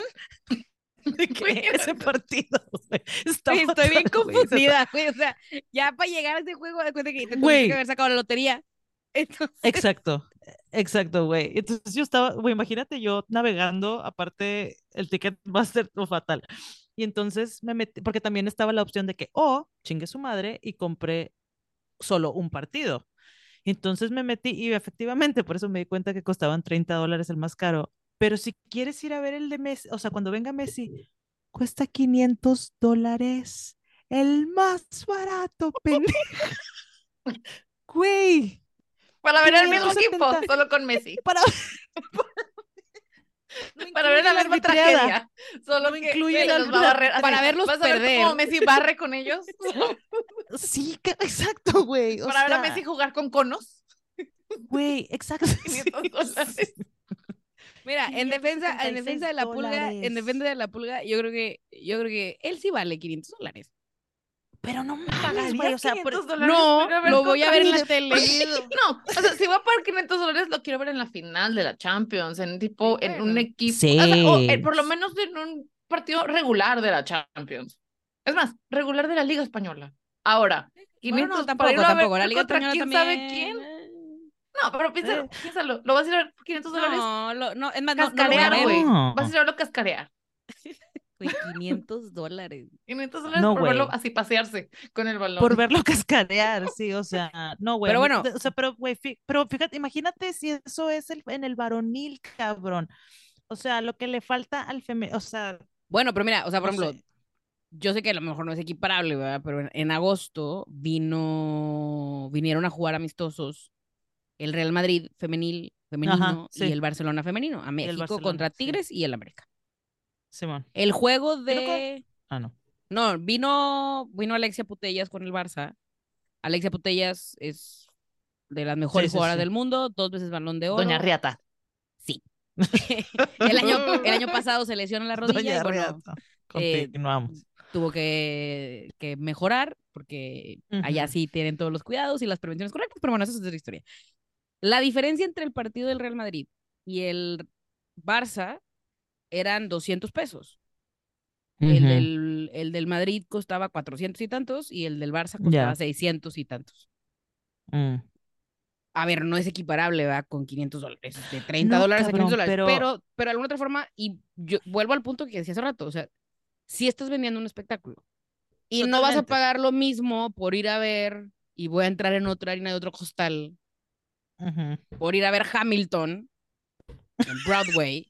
de que ese partido, está Güey, estoy bien confundida, güey. O sea, ya para llegar a ese juego, de cuenta que te que haber sacado la lotería. Entonces, Exacto, exacto, güey. Entonces yo estaba, güey, imagínate yo navegando, aparte el ticket va a ser fatal. Y entonces me metí, porque también estaba la opción de que, o chingue su madre y compré solo un partido. Entonces me metí y efectivamente, por eso me di cuenta que costaban 30 dólares el más caro. Pero si quieres ir a ver el de Messi, o sea, cuando venga Messi, cuesta 500 dólares. El más barato, pendejo. Güey. Para ver el mismo 570. equipo, solo con Messi. Para, Para ver la misma arbitreada. tragedia. Solo No incluye la los va a barrer, así, para verlos ¿vas a ver cómo Messi barre con ellos? Sí, que- exacto, güey. para ver a Messi jugar con conos. Güey, exacto. 500 dólares. mira, en defensa, en 576 defensa de la pulga, en defensa de la pulga, yo creo que, yo creo que él sí vale 500 dólares. Pero no mames, ¿Pagarías güey. O sea, por- 500 dólares No, para ver lo voy a ver en la tele. No, o sea, si voy a pagar 500 dólares, lo quiero ver en la final de la Champions, en tipo, Sí, en un equipo, o sea, o, eh, Sí. por lo menos en un partido regular de la Champions. Es más, regular de la Liga Española. Ahora, 500 Bueno, no, para tampoco, irlo a ver tampoco. La Liga Española quién también. sabe quién. No, pero piénsalo, Eh. piénsalo. ¿Lo vas a ir a ver por 500 dólares? No, lo- no, es más, no, no lo voy a ver. Vas a ir a verlo cascarear. Güey, 500 dólares. 500 dólares No, por verlo güey. así pasearse con el balón. por verlo cascarear, sí, o sea, no, güey. Pero bueno. O sea, pero, güey, fi- pero fíjate, imagínate si eso es el, en el varonil, cabrón. O sea, lo que le falta al femenino, o sea, Bueno, pero mira, o sea, por no ejemplo, sé. yo sé que a lo mejor no es equiparable, ¿verdad? Pero en, en agosto vino, vinieron a jugar amistosos el Real Madrid femenil, femenino sí. y el Barcelona femenino a México contra sí. Tigres y el América. Simón. El juego de... Ah, no. No, vino, vino Alexia Putellas con el Barça. Alexia Putellas es de las mejores sí, jugadoras sí. del mundo, dos veces balón de oro. Doña Riata. Sí. el, año, el año pasado se lesionó la rodilla y Doña bueno, Riata. eh, Continuamos. tuvo que, que mejorar porque allá sí tienen todos los cuidados y las prevenciones correctas, pero bueno, esa es otra historia. La diferencia entre el partido del Real Madrid y el Barça eran 200 pesos. El, Ujú. del, el del Madrid costaba 400 y tantos y el del Barça costaba Ya. 600 y tantos. Mm. A ver, no es equiparable, ¿verdad? Con 500 dólares, de 30 No, dólares a 500 cabrón, dólares, pero- pero... pero, de alguna otra forma, y yo vuelvo al punto que decía hace rato, o sea, si estás vendiendo un espectáculo y no vas a Totalmente. pagar lo mismo por ir a ver, y voy a entrar en otra harina de otro costal, Ujú. por ir a ver Hamilton en Broadway,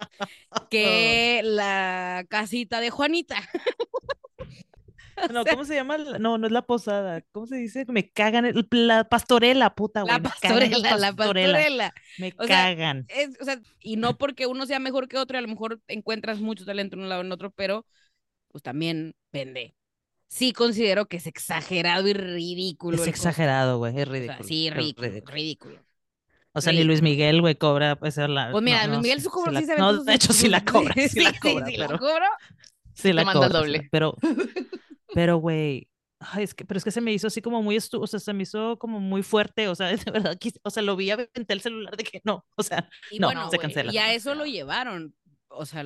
que la casita de Juanita. No, ¿cómo se llama? la- No, no es la posada. ¿Cómo se dice? Me cagan. el- La pastorela, puta, güey. la cagan pastorela, la pastorela. Me O sea, cagan. es, o sea, y no porque uno sea mejor que otro, y a lo mejor encuentras mucho talento en un lado o en otro, pero pues también vende. Sí considero que es exagerado y ridículo. Es exagerado, güey. Es O sea, ridículo. sí, es ridículo, ridículo. O sea, ni Luis. Miguel, güey, cobra pues, la. Pues mira, no, Luis Miguel sí, su cobro sí la- sí se No, de hecho sí la cobra. Sí, sí, la sí, cobra, sí la pero. cobro. Sí la cobra, sí la- doble. Pero, pero, güey. Ay, es que, pero es que se me hizo así como muy estu, o sea, se me hizo como muy fuerte, o sea, de verdad, quis- o sea, lo vi, aventé el celular de que no, o sea, Y No, bueno, se cancela. y a eso lo llevaron. O sea,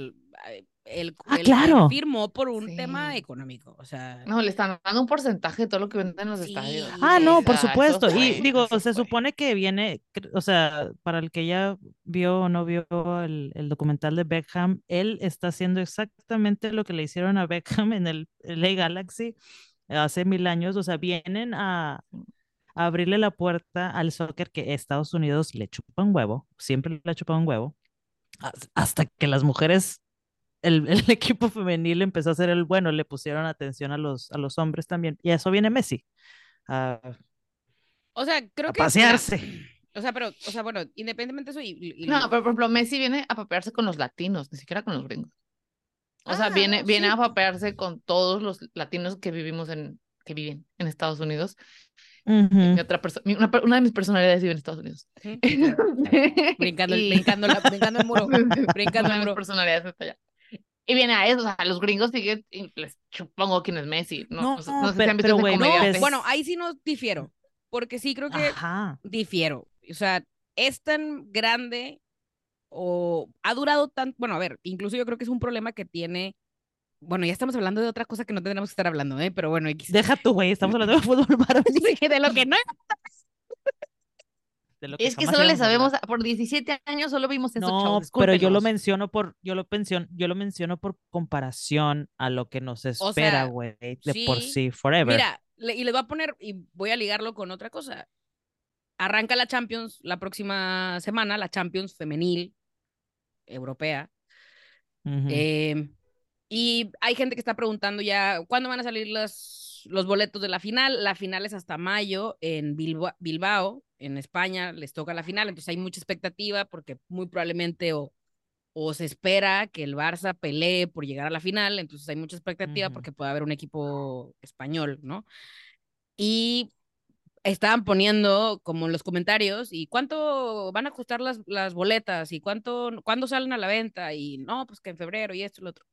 él, Ah, él- él claro. firmó por un Sí. tema económico. O sea, No, le están dando un porcentaje de todo lo que venden en los Sí. estadios. Ah, no, por supuesto. Y digo, se fue. supone que viene, o sea, para el que ya vio o no vio el, el documental de Beckham, él está haciendo exactamente lo que le hicieron a Beckham en el LA Galaxy hace mil años. O sea, vienen a, a abrirle la puerta al soccer que Estados Unidos le chupa un huevo, siempre le ha chupado un huevo, has- hasta que las mujeres, el, el equipo femenil empezó a hacer el bueno, le pusieron atención a los, a los hombres también. Y a eso viene Messi. a- o sea, creo a que. pasearse. o sea, pero, o sea, bueno, independientemente de eso, y, y- No, pero por ejemplo, Messi viene a papearse con los latinos, ni siquiera con los gringos. O sea, Ah, viene, no, viene sí. a papearse con todos los latinos que vivimos en, que viven en Estados Unidos. Ujú. Mi otra una, una de mis personalidades vive en Estados Unidos. Brincando, el, Y- brincando, la- brincando el muro. brincando Una el de mis muro. personalidades está allá. Y viene a eso, o sea, los gringos siguen, y les supongo quién es Messi. No, No, no, sé- no sé si pero- han visto pero, pues- Bueno, ahí sí no difiero, porque sí creo que Ajá. difiero. O sea, es tan grande o ha durado tan, bueno, a ver, incluso yo creo que es un problema que tiene, bueno, ya estamos hablando de otra cosa que no tendríamos que estar hablando, ¿eh? Pero bueno, X. Deja tú, güey, estamos hablando de fútbol varonil. de lo que no de lo es que solo le íbamos a hablar. sabemos, por 17 años solo vimos eso, No, chavos, pero yo lo menciono por, yo lo menciono, yo lo menciono por comparación a lo que nos espera, sea, güey, de por sí. forever. Mira, le- y les voy a poner, y voy a ligarlo con otra cosa. Arranca la Champions la próxima semana, la Champions femenil europea. Eh, y hay gente que está preguntando ya cuándo van a salir los, los boletos de la final. La final es hasta mayo en Bilba- Bilbao, en España, les toca la final. Entonces hay mucha expectativa porque muy probablemente o, o se espera que el Barça pelee por llegar a la final. Entonces hay mucha expectativa Ujú. porque puede haber un equipo español, ¿no? Y estaban poniendo como en los comentarios y cuánto van a costar las, las boletas y cuánto, cuándo salen a la venta y no, pues que en febrero y esto y lo otro.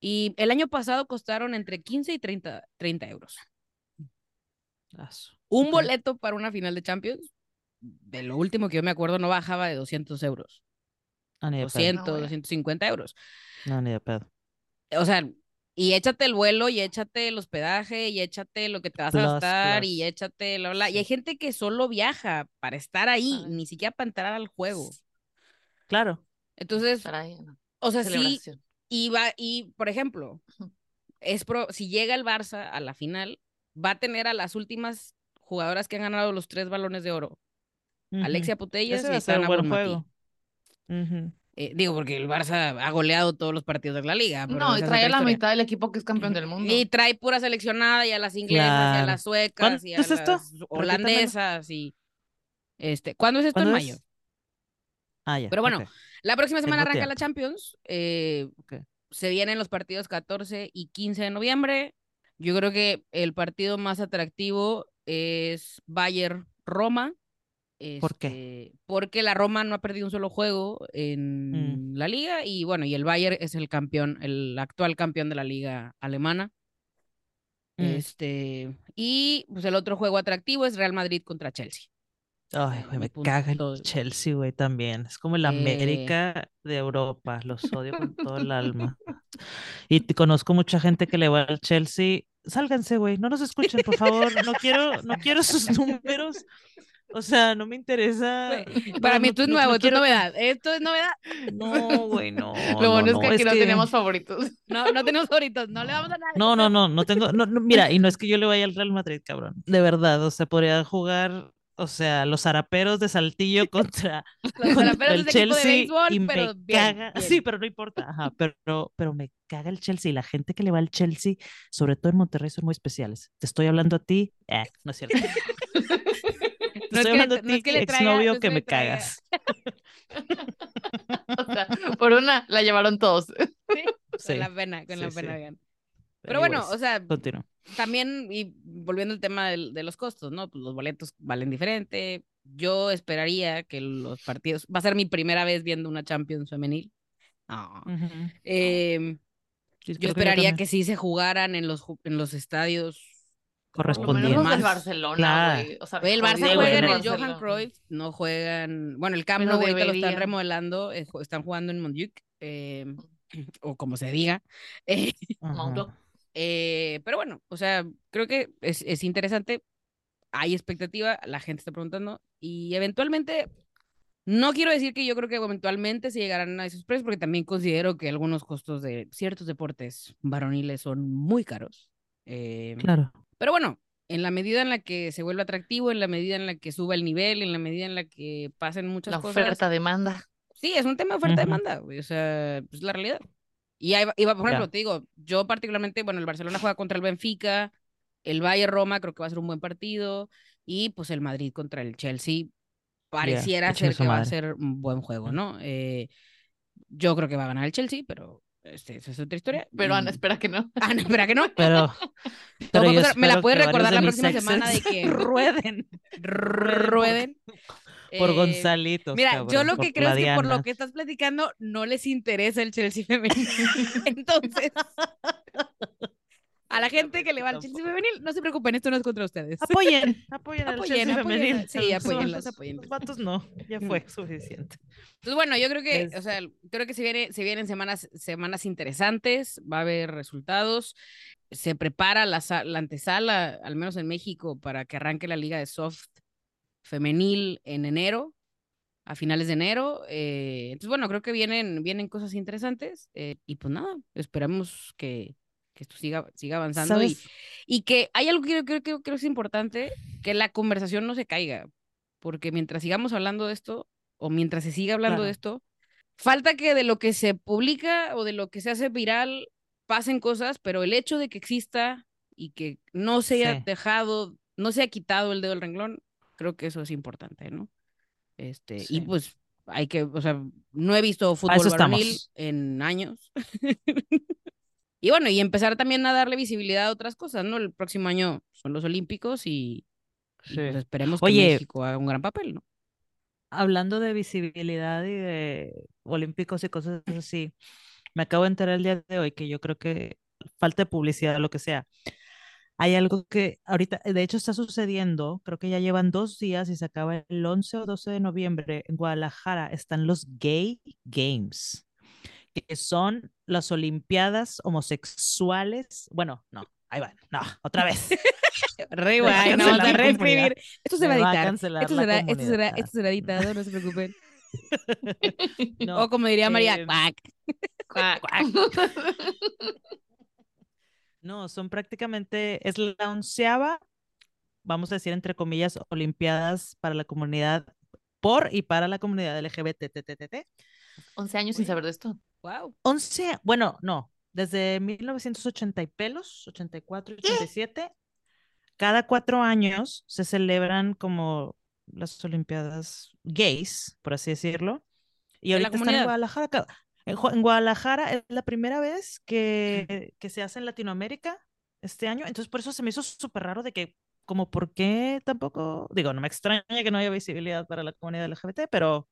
Y el año pasado costaron entre 15 y 30, 30 euros. Asu. Un boleto para una final de Champions, de lo último que yo me acuerdo, no bajaba de 200 euros. No, ni de pedo. 200, güey. 250 euros. No, ni de pedo. O sea, y échate el vuelo, y échate el hospedaje, y échate lo que te vas a gastar, plus. y échate la, la- Y hay gente que solo viaja para estar ahí, Ay. ni siquiera para entrar al juego. Claro. Entonces, o sea, sí, y va, y por ejemplo, es pro, si llega el Barça a la final, va a tener a las últimas jugadoras que han ganado los tres balones de oro. Alexia Putellas y Aitana buen juego. Eh, digo, porque el Barça ha goleado todos los partidos de la liga. pero No, y es trae a la historia. mitad del equipo que es campeón del mundo. Y trae pura seleccionada y a las inglesas y a las suecas ¿Cuándo y a es esto? las holandesas y este, ¿cuándo es esto? En ¿Cuándo mayo. es? Ah, ya. Pero bueno. La próxima semana Tengo arranca la. Champions. eh. Se vienen los partidos 14 y 15 de noviembre. Yo creo que el partido más atractivo es Bayern Roma. ¿Por qué? Este, Porque la Roma no ha perdido un solo juego Mm. en la liga y bueno, y el Bayern es el campeón, el actual campeón de la liga alemana. Mm. Este, y pues el otro juego atractivo es Real Madrid contra Chelsea. Ay, güey, me punto caga el Chelsea, güey, también. Es como el Eh. América de Europa. Los odio con todo el alma. Y te- conozco mucha gente que le va al Chelsea. Sálganse, güey. No nos escuchen, por favor. No quiero, no quiero sus números. O sea, no me interesa. Para no- mí no- esto es no- nuevo, no esto es quiero- novedad. Esto es novedad. No, güey, no. Lo bueno no, es que aquí no teníamos favoritos. No, no tenemos favoritos, no le vamos a dar. No, no, no, no tengo, no, no, mira, y no es que yo le vaya al Real Madrid, cabrón, de verdad, o sea, podría jugar, o sea, los zaraperos de Saltillo contra, Los contra el de Chelsea béisbol, y pero me bien, caga, bien. sí, pero no importa, ajá, pero, pero me caga el Chelsea y la gente que le va al Chelsea, sobre todo en Monterrey, son muy especiales. Te estoy hablando a ti, eh, no es cierto. Te No es estoy le hablando a tra- no es ti, que no exnovio, que me traiga. cagas. O sea, por una la llevaron todos. Sí, Con la pena, con la sí, pena, sí. bien. Pero bueno, o sea, continúa. también, y volviendo al tema de los costos, ¿no? Pues los boletos valen diferente. Yo esperaría que los partidos, va a ser mi primera vez viendo una Champions femenil. Em, Sí, yo esperaría que sí se jugaran en los, en los estadios. Por lo menos Correspondiente. los del Más- Barcelona, claro. güey. O sea, El Barça juega en el Johan Barcelona. Cruyff, no juegan, bueno, el Camp Nou ahorita lo están remodelando, eh, están jugando en Montjuic. eh, o como se diga. Eh, eh, pero bueno, o sea, creo que es, es interesante. Hay expectativa, la gente está preguntando y eventualmente no quiero decir que yo creo que eventualmente se llegarán a esos precios, porque también considero que algunos costos de ciertos deportes varoniles son muy caros. Eh, Claro. pero bueno, en la medida en la que se vuelva atractivo, en la medida en la que suba el nivel, en la medida en la que pasen muchas La cosas. oferta demanda. Sí, es un tema de oferta-demanda, güey, o sea, es la realidad. Y ahí va, y va, por Ya. ejemplo, te digo, yo particularmente, bueno, el Barcelona juega contra el Benfica, el Bayern Roma creo que va a ser un buen partido, y pues el Madrid contra el Chelsea pareciera ser que va a ser un buen juego, ¿no? Eh, yo creo que va a ganar el Chelsea, pero este, esa es otra historia. Pero Ana, espera que no. Ah, no, espera que no. Pero, pero puede yo. Me la que recordar la próxima semana de que rueden rueden. Por Eh, Gonzalitos. Mira, yo cabrón, lo por que creo es que por lo que estás platicando no les interesa el Chelsea femenil. Entonces, a la gente que le va al Chelsea femenil, no se preocupen, esto no es contra ustedes. Apoyen, apoyen al Apoyen, Chelsea apoyen, femenil. sí, apóyenlas, los-. Los vatos no, ya fue suficiente. Entonces, bueno, yo creo que, Es- o sea, creo que se, viene, se vienen semanas, semanas interesantes, va a haber resultados, se prepara la, la antesala, al menos en México, para que arranque la liga de soft femenil en enero, a finales de enero. eh, entonces, bueno, creo que vienen, vienen cosas interesantes eh, y pues nada, esperamos que, que esto siga, siga avanzando y, y que hay algo que creo, creo que es importante, que la conversación no se caiga, porque mientras sigamos hablando de esto, o mientras se siga hablando de esto, falta que de lo que se publica o de lo que se hace viral pasen cosas, pero el hecho de que exista y que no se haya Sí. dejado, no se ha quitado el dedo del renglón, creo que eso es importante, ¿no? Este, y pues hay que, o sea, no he visto fútbol varonil en años. y bueno, y empezar también a darle visibilidad a otras cosas, ¿no? El próximo año son los Olímpicos y, y, pues esperemos que Oye. México haga un gran papel, ¿no? Hablando de visibilidad y de olímpicos y cosas así, me acabo de enterar el día de hoy que yo creo que falta de publicidad, lo que sea. Hay algo que ahorita, de hecho, está sucediendo, creo que ya llevan dos días y se acaba el 11 o 12 de noviembre. En Guadalajara están los Gay Games, que son las Olimpiadas homosexuales. Bueno, no, ahí va, no, otra vez. Re Me va a guay, no, vamos a reescribir. Esto se va a editar. Esto será, esto, será, esto será editado, no se preocupen. No, o como diría María, eh, cuac. Cuac. No, son prácticamente, es la onceava, vamos a decir entre comillas, Olimpiadas para la comunidad, por y para la comunidad LGBT. 11 años sin saber de esto. Wow. 11, bueno, no, desde 1980 y pelos, 84 y 87, cada cuatro años se celebran como las Olimpiadas gays, por así decirlo, y ahorita están en. Guadalajara. En, en Guadalajara es la primera vez que, que se hace en Latinoamérica este año, entonces por eso se me hizo súper raro de que, como, ¿por qué tampoco? Digo, no me extraña que no haya visibilidad para la comunidad LGBT, pero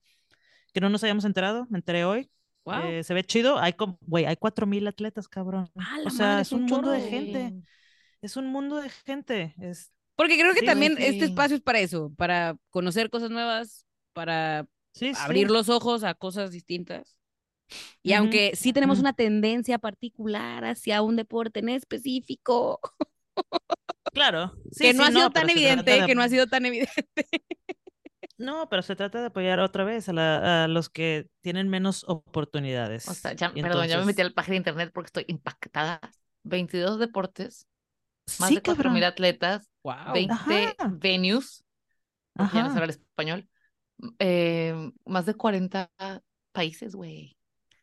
que no nos hayamos enterado, me enteré hoy. Wow. Eh, se ve chido, hay güey, hay cuatro mil atletas, cabrón. Ah, o sea, es un un mundo de gente, es un mundo de gente. Es, Porque creo que Sí, también sí. este espacio es para eso, para conocer cosas nuevas, para sí. abrir los ojos a cosas distintas. Y aunque sí tenemos una tendencia particular hacia un deporte en específico, Claro. sí, que no sí, ha sido tan evidente, de- que no ha sido tan evidente. No, pero se trata de apoyar otra vez a, la- a los que tienen menos oportunidades. O sea, ya, perdón, ya me metí a entonces- la página de internet porque estoy impactada. 22 deportes, más Sí, de 4.000 cabrón. atletas, Wow. 20 Ajá. venues, ya no sabe el español, eh, más de 40 países, güey.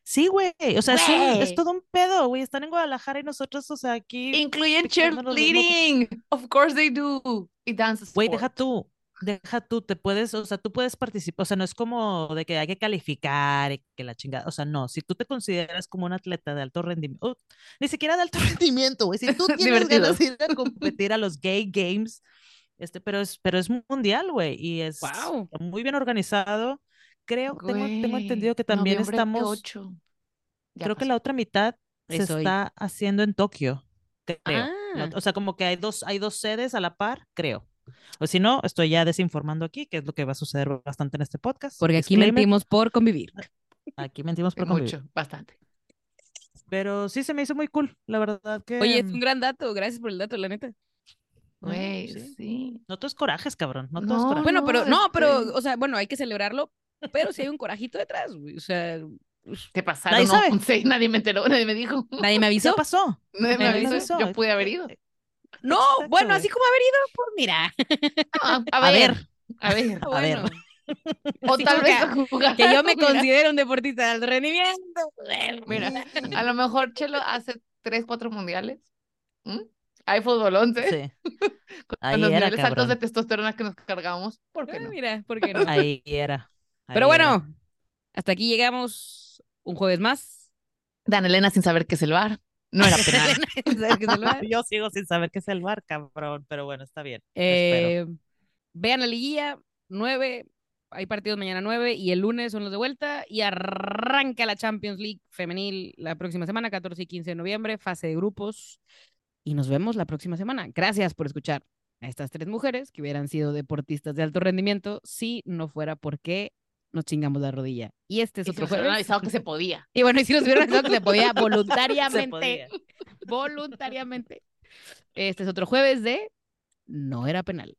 Sí, güey. O sea, es, un- es todo un pedo, güey. Están en Guadalajara y nosotros, o sea, aquí. Incluyen cheerleading. Of course they do. Y dance Güey, deja tú, deja tú, te puedes, o sea, tú puedes participar, o sea, no es como de que hay que calificar y que la chingada, o sea, no, si tú te consideras como un atleta de alto rendimiento, ni siquiera de alto rendimiento, güey, si tú tienes ganas de ir a competir a los gay games, este, pero es, pero es mundial, güey, y es Wow. muy bien organizado. Creo, tengo, tengo Güey, entendido que también estamos, 8. Ya creo que pasó. la otra mitad se Es hoy. está haciendo en Tokio, creo. Ah. O sea, como que hay dos, hay dos sedes a la par, creo. O si no, estoy ya desinformando aquí, que es lo que va a suceder bastante en este podcast. Porque aquí Disclaimer, mentimos por convivir. Aquí mentimos por convivir. Mucho, bastante. Pero sí se me hizo muy cool, la verdad que. Oye, es un mm, gran dato. Gracias por el dato, la neta. Güey, sí. sí. No todo es corajes, cabrón. No todo es No, coraje. Bueno, pero No, no, pero, este- o sea, bueno, hay que celebrarlo, pero si hay un corajito detrás, güey. O sea, pues, Te pasaron Nadie sabe. 11, nadie me enteró, nadie me dijo. nadie me ¿Qué avisó. pasó? Nadie me avisó, avisó. yo pude haber ido. No, Exacto, bueno, así como haber ido, pues mira. Ah, a, A ver, a ver. A ver. Bueno, O Sí, tal vez que- yo me Mira, considero un deportista de alto rendimiento. Mira, a lo mejor Chelo hace tres, cuatro mundiales. ¿Mm? Hay fútbol 11. Sí. Con Ahí los era, niveles altos de testosterona que nos cargamos. ¿Por qué Ah, no? Mira, ¿por qué no? Ahí era. Pero bueno, hasta aquí llegamos un jueves más. Dan Elena sin saber qué es el bar. No era penal. Yo sigo sin saber qué es el bar, cabrón. Pero bueno, está bien. Eh, vean la liguilla, 9, hay partidos mañana 9 y el lunes son los de vuelta y arranca la Champions League femenil la próxima semana, 14 y 15 de noviembre, fase de grupos y nos vemos la próxima semana. Gracias por escuchar a estas tres mujeres que hubieran sido deportistas de alto rendimiento si no fuera porque nos chingamos la rodilla. Y este es Y si otro hubieran jueves. avisado que se podía. Y bueno, y si nos hubieran avisado que se podía Se voluntariamente, podía. voluntariamente. Este es otro jueves de No era penal.